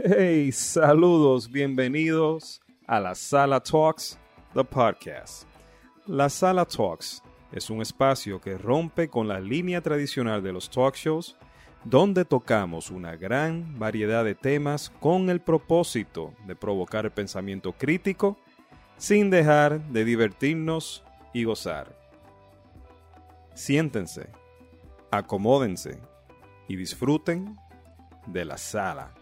Hey, saludos, bienvenidos a la Sala Talks, the podcast. La Sala Talks es un espacio que rompe con la línea tradicional de los talk shows, donde tocamos una gran variedad de temas con el propósito de provocar el pensamiento crítico sin dejar de divertirnos y gozar. Siéntense, acomódense y disfruten de la sala.